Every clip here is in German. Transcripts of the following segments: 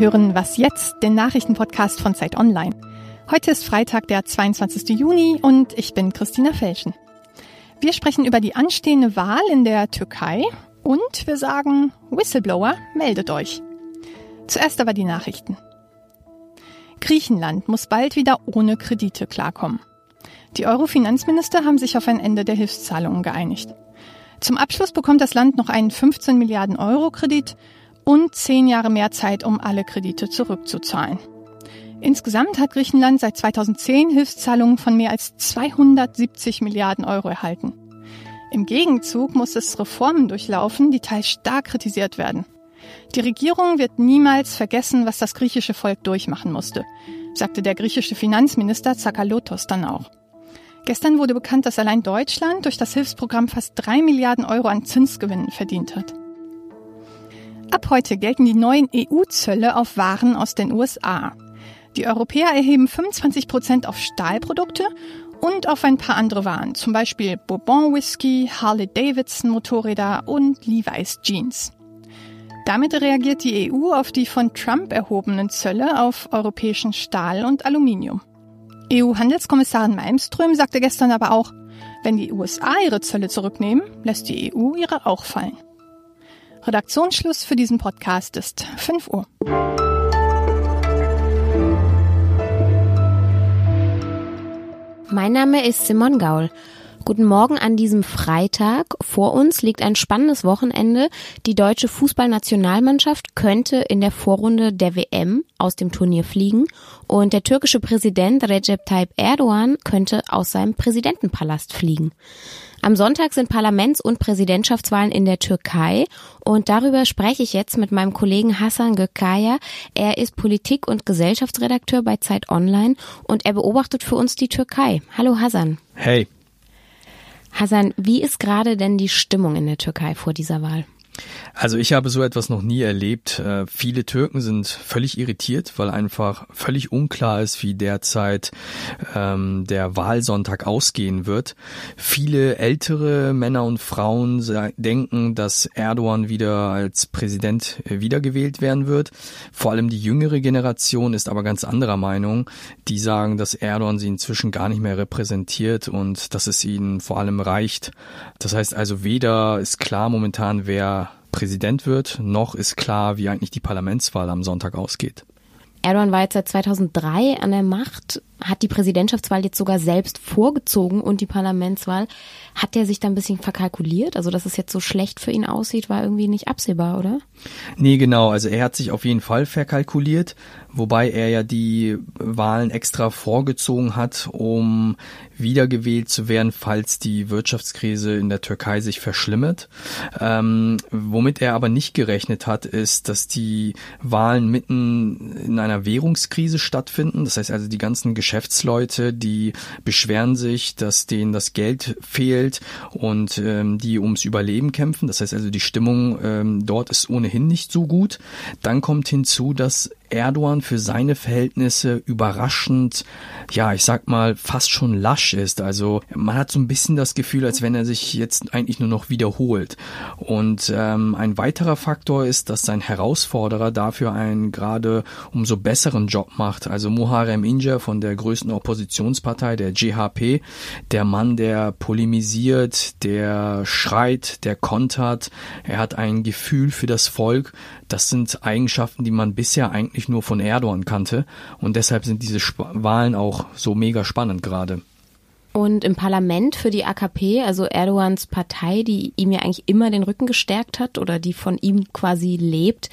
hören Was jetzt, den Nachrichtenpodcast von Zeit Online. Heute ist Freitag, der 22. Juni und ich bin Christina Felschen. Wir sprechen über die anstehende Wahl in der Türkei und wir sagen, Whistleblower, meldet euch. Zuerst aber die Nachrichten. Griechenland muss bald wieder ohne Kredite klarkommen. Die Euro-Finanzminister haben sich auf ein Ende der Hilfszahlungen geeinigt. Zum Abschluss bekommt das Land noch einen 15 Milliarden Euro Kredit und zehn Jahre mehr Zeit, um alle Kredite zurückzuzahlen. Insgesamt hat Griechenland seit 2010 Hilfszahlungen von mehr als 270 Milliarden Euro erhalten. Im Gegenzug muss es Reformen durchlaufen, die teils stark kritisiert werden. Die Regierung wird niemals vergessen, was das griechische Volk durchmachen musste, sagte der griechische Finanzminister Zakalotos dann auch. Gestern wurde bekannt, dass allein Deutschland durch das Hilfsprogramm fast drei Milliarden Euro an Zinsgewinnen verdient hat. Ab heute gelten die neuen EU-Zölle auf Waren aus den USA. Die Europäer erheben 25 Prozent auf Stahlprodukte und auf ein paar andere Waren, zum Beispiel Bourbon Whisky, Harley Davidson Motorräder und Levi's Jeans. Damit reagiert die EU auf die von Trump erhobenen Zölle auf europäischen Stahl und Aluminium. EU-Handelskommissarin Malmström sagte gestern aber auch, wenn die USA ihre Zölle zurücknehmen, lässt die EU ihre auch fallen. Redaktionsschluss für diesen Podcast ist 5 Uhr. Mein Name ist Simon Gaul. Guten Morgen an diesem Freitag. Vor uns liegt ein spannendes Wochenende. Die deutsche Fußballnationalmannschaft könnte in der Vorrunde der WM aus dem Turnier fliegen und der türkische Präsident Recep Tayyip Erdogan könnte aus seinem Präsidentenpalast fliegen. Am Sonntag sind Parlaments- und Präsidentschaftswahlen in der Türkei und darüber spreche ich jetzt mit meinem Kollegen Hassan Gökaya. Er ist Politik- und Gesellschaftsredakteur bei Zeit Online und er beobachtet für uns die Türkei. Hallo Hassan. Hey. Hassan, wie ist gerade denn die Stimmung in der Türkei vor dieser Wahl? Also ich habe so etwas noch nie erlebt. Äh, viele Türken sind völlig irritiert, weil einfach völlig unklar ist, wie derzeit ähm, der Wahlsonntag ausgehen wird. Viele ältere Männer und Frauen denken, dass Erdogan wieder als Präsident äh, wiedergewählt werden wird. Vor allem die jüngere Generation ist aber ganz anderer Meinung. Die sagen, dass Erdogan sie inzwischen gar nicht mehr repräsentiert und dass es ihnen vor allem reicht. Das heißt also, weder ist klar momentan, wer Präsident wird, noch ist klar, wie eigentlich die Parlamentswahl am Sonntag ausgeht. Erdogan war jetzt seit 2003 an der Macht, hat die Präsidentschaftswahl jetzt sogar selbst vorgezogen und die Parlamentswahl. Hat der sich da ein bisschen verkalkuliert? Also, dass es jetzt so schlecht für ihn aussieht, war irgendwie nicht absehbar, oder? Nee, genau. Also er hat sich auf jeden Fall verkalkuliert, wobei er ja die Wahlen extra vorgezogen hat, um wiedergewählt zu werden, falls die Wirtschaftskrise in der Türkei sich verschlimmert. Ähm, womit er aber nicht gerechnet hat, ist, dass die Wahlen mitten in einer Währungskrise stattfinden. Das heißt also, die ganzen Geschäftsleute, die beschweren sich, dass denen das Geld fehlt und ähm, die ums Überleben kämpfen. Das heißt also, die Stimmung ähm, dort ist ohnehin nicht so gut. Dann kommt hinzu, dass Erdogan für seine Verhältnisse überraschend, ja, ich sag mal, fast schon lasch ist. Also man hat so ein bisschen das Gefühl, als wenn er sich jetzt eigentlich nur noch wiederholt. Und ähm, ein weiterer Faktor ist, dass sein Herausforderer dafür einen gerade umso besseren Job macht. Also Muharrem Ince von der größten Oppositionspartei, der GHP, der Mann, der polemisiert, der schreit, der kontert. Er hat ein Gefühl für das Volk. Das sind Eigenschaften, die man bisher eigentlich eigentlich nur von Erdogan kannte. Und deshalb sind diese Sp Wahlen auch so mega spannend gerade. Und im Parlament für die AKP, also Erdogans Partei, die ihm ja eigentlich immer den Rücken gestärkt hat oder die von ihm quasi lebt,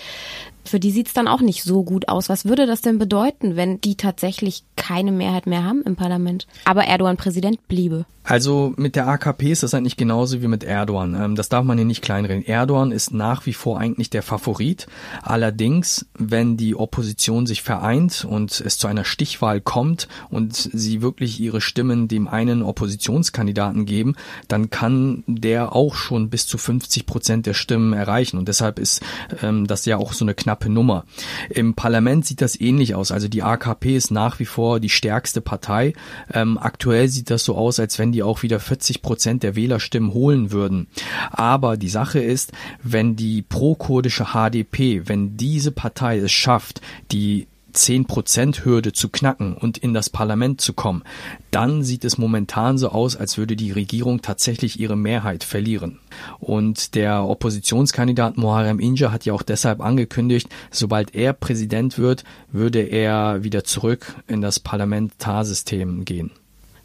für die sieht's dann auch nicht so gut aus. Was würde das denn bedeuten, wenn die tatsächlich keine Mehrheit mehr haben im Parlament, aber Erdogan Präsident bliebe? Also mit der AKP ist das eigentlich genauso wie mit Erdogan. Ähm, das darf man hier nicht kleinreden. Erdogan ist nach wie vor eigentlich der Favorit. Allerdings, wenn die Opposition sich vereint und es zu einer Stichwahl kommt und sie wirklich ihre Stimmen dem einen Oppositionskandidaten geben, dann kann der auch schon bis zu 50 Prozent der Stimmen erreichen. Und deshalb ist ähm, das ja auch so eine knappe knappe Nummer. Im Parlament sieht das ähnlich aus. Also die AKP ist nach wie vor die stärkste Partei. Ähm, aktuell sieht das so aus, als wenn die auch wieder 40 Prozent der Wählerstimmen holen würden. Aber die Sache ist, wenn die pro-kurdische HDP, wenn diese Partei es schafft, die 10%-Hürde zu knacken und in das Parlament zu kommen, dann sieht es momentan so aus, als würde die Regierung tatsächlich ihre Mehrheit verlieren. Und der Oppositionskandidat Muharrem Inja hat ja auch deshalb angekündigt, sobald er Präsident wird, würde er wieder zurück in das Parlamentarsystem gehen.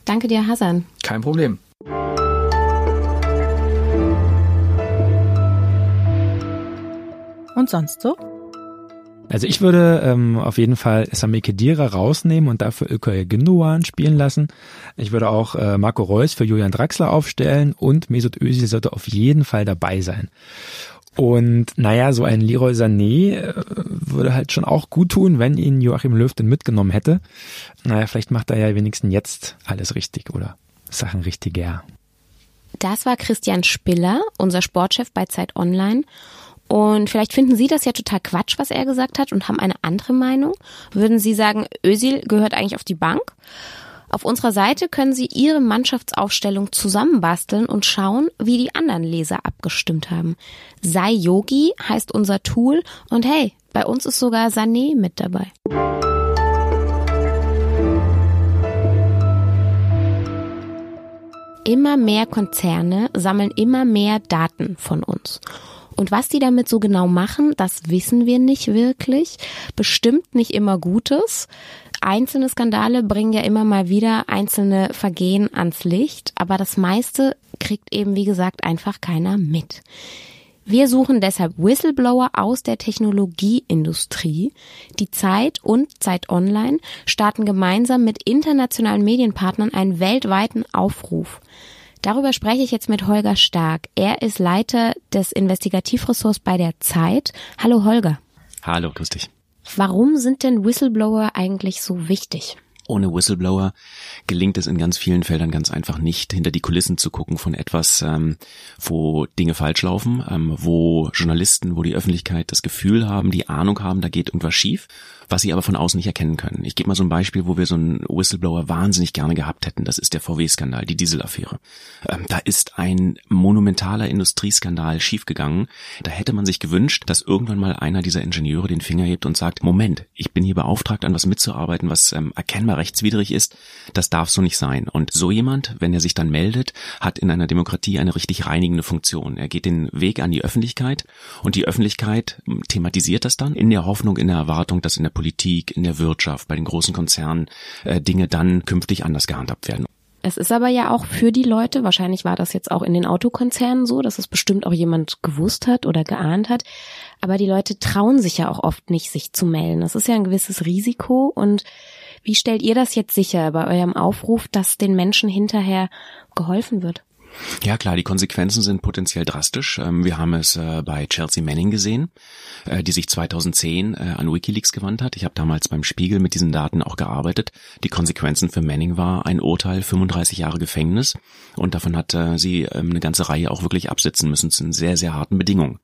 Danke dir, Hassan. Kein Problem. Und sonst so? Also ich würde ähm, auf jeden Fall Sami Kedira rausnehmen und dafür Ilkay Gündogan spielen lassen. Ich würde auch äh, Marco Reus für Julian Draxler aufstellen und Mesut Özil sollte auf jeden Fall dabei sein. Und naja, so ein Leroy Sané äh, würde halt schon auch gut tun, wenn ihn Joachim Löw denn mitgenommen hätte. Naja, vielleicht macht er ja wenigstens jetzt alles richtig oder Sachen richtiger. Das war Christian Spiller, unser Sportchef bei Zeit Online. Und vielleicht finden Sie das ja total Quatsch, was er gesagt hat und haben eine andere Meinung. Würden Sie sagen, Özil gehört eigentlich auf die Bank? Auf unserer Seite können Sie Ihre Mannschaftsaufstellung zusammenbasteln und schauen, wie die anderen Leser abgestimmt haben. Sei Yogi heißt unser Tool und hey, bei uns ist sogar Sané mit dabei. Immer mehr Konzerne sammeln immer mehr Daten von uns. Und was die damit so genau machen, das wissen wir nicht wirklich. Bestimmt nicht immer Gutes. Einzelne Skandale bringen ja immer mal wieder einzelne Vergehen ans Licht, aber das meiste kriegt eben, wie gesagt, einfach keiner mit. Wir suchen deshalb Whistleblower aus der Technologieindustrie. Die Zeit und Zeit Online starten gemeinsam mit internationalen Medienpartnern einen weltweiten Aufruf. Darüber spreche ich jetzt mit Holger Stark. Er ist Leiter des Investigativressorts bei der Zeit. Hallo Holger. Hallo, grüß dich. Warum sind denn Whistleblower eigentlich so wichtig? Ohne Whistleblower gelingt es in ganz vielen Feldern ganz einfach nicht, hinter die Kulissen zu gucken von etwas, ähm, wo Dinge falsch laufen, ähm, wo Journalisten, wo die Öffentlichkeit das Gefühl haben, die Ahnung haben, da geht irgendwas schief was sie aber von außen nicht erkennen können. Ich gebe mal so ein Beispiel, wo wir so einen Whistleblower wahnsinnig gerne gehabt hätten. Das ist der VW-Skandal, die Dieselaffäre. Ähm, da ist ein monumentaler Industrieskandal schiefgegangen. Da hätte man sich gewünscht, dass irgendwann mal einer dieser Ingenieure den Finger hebt und sagt, Moment, ich bin hier beauftragt, an was mitzuarbeiten, was ähm, erkennbar rechtswidrig ist. Das darf so nicht sein. Und so jemand, wenn er sich dann meldet, hat in einer Demokratie eine richtig reinigende Funktion. Er geht den Weg an die Öffentlichkeit und die Öffentlichkeit ähm, thematisiert das dann in der Hoffnung, in der Erwartung, dass in der Politik, in der Wirtschaft, bei den großen Konzernen äh, Dinge dann künftig anders gehandhabt werden. Es ist aber ja auch für die Leute, wahrscheinlich war das jetzt auch in den Autokonzernen so, dass es bestimmt auch jemand gewusst hat oder geahnt hat, aber die Leute trauen sich ja auch oft nicht, sich zu melden. Das ist ja ein gewisses Risiko und wie stellt ihr das jetzt sicher bei eurem Aufruf, dass den Menschen hinterher geholfen wird? Ja klar, die Konsequenzen sind potenziell drastisch. Ähm, wir haben es äh, bei Chelsea Manning gesehen, äh, die sich 2010 äh, an Wikileaks gewandt hat. Ich habe damals beim Spiegel mit diesen Daten auch gearbeitet. Die Konsequenzen für Manning war ein Urteil, 35 Jahre Gefängnis und davon hat sie ähm, eine ganze Reihe auch wirklich absitzen müssen zu sehr, sehr harten Bedingungen.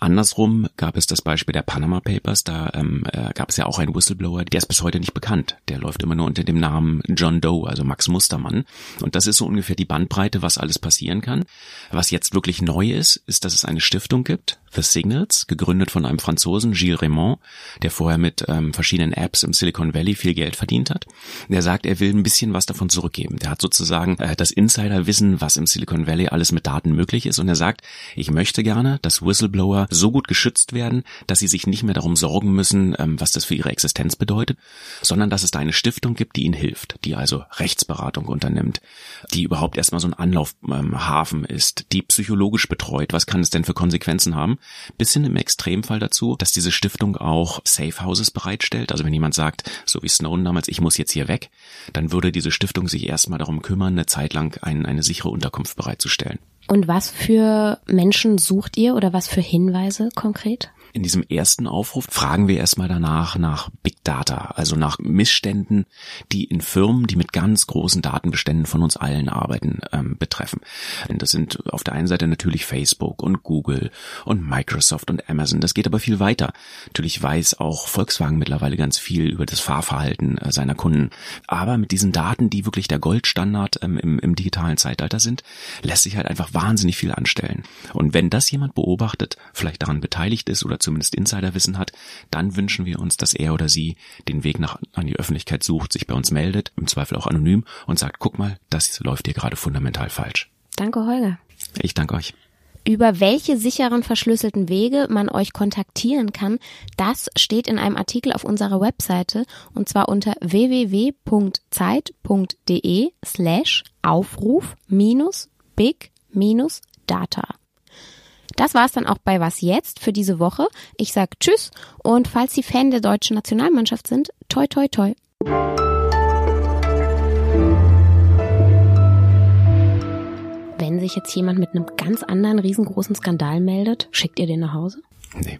Andersrum gab es das Beispiel der Panama Papers, da ähm, gab es ja auch einen Whistleblower, der ist bis heute nicht bekannt. Der läuft immer nur unter dem Namen John Doe, also Max Mustermann. Und das ist so ungefähr die Bandbreite, was alles passiert passieren kann. Was jetzt wirklich neu ist, ist, dass es eine Stiftung gibt, The Signals, gegründet von einem Franzosen, Gilles Raymond, der vorher mit ähm, verschiedenen Apps im Silicon Valley viel Geld verdient hat. Der sagt, er will ein bisschen was davon zurückgeben. Der hat sozusagen äh, das Insiderwissen, was im Silicon Valley alles mit Daten möglich ist. Und er sagt, ich möchte gerne, dass Whistleblower so gut geschützt werden, dass sie sich nicht mehr darum sorgen müssen, ähm, was das für ihre Existenz bedeutet, sondern dass es da eine Stiftung gibt, die ihnen hilft, die also Rechtsberatung unternimmt, die überhaupt erstmal so ein Anlauf ähm, ähm, Hafen ist, die psychologisch betreut, was kann es denn für Konsequenzen haben, bis hin im Extremfall dazu, dass diese Stiftung auch Safe Houses bereitstellt. Also wenn jemand sagt, so wie Snowden damals, ich muss jetzt hier weg, dann würde diese Stiftung sich erstmal darum kümmern, eine Zeit lang ein, eine sichere Unterkunft bereitzustellen. Und was für Menschen sucht ihr oder was für Hinweise konkret? In diesem ersten Aufruf fragen wir erstmal danach nach Big Data, also nach Missständen, die in Firmen, die mit ganz großen Datenbeständen von uns allen arbeiten, ähm, betreffen. Das sind auf der einen Seite natürlich Facebook und Google und Microsoft und Amazon. Das geht aber viel weiter. Natürlich weiß auch Volkswagen mittlerweile ganz viel über das Fahrverhalten äh, seiner Kunden. Aber mit diesen Daten, die wirklich der Goldstandard ähm, im, im digitalen Zeitalter sind, lässt sich halt einfach wahnsinnig viel anstellen. Und wenn das jemand beobachtet, vielleicht daran beteiligt ist oder zumindest Insiderwissen hat, dann wünschen wir uns, dass er oder sie den Weg nach an die Öffentlichkeit sucht, sich bei uns meldet, im Zweifel auch anonym und sagt, guck mal, das läuft hier gerade fundamental falsch. Danke, Holger. Ich danke euch. Über welche sicheren verschlüsselten Wege man euch kontaktieren kann, das steht in einem Artikel auf unserer Webseite und zwar unter www.zeit.de slash Aufruf minus big minus data. Das war's dann auch bei Was jetzt für diese Woche. Ich sag Tschüss und falls Sie Fan der deutschen Nationalmannschaft sind, toi toi toi. Wenn sich jetzt jemand mit einem ganz anderen riesengroßen Skandal meldet, schickt ihr den nach Hause? Nee.